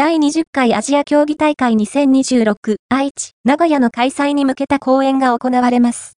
第20回アジア競技大会2026愛知、名古屋の開催に向けた講演が行われます。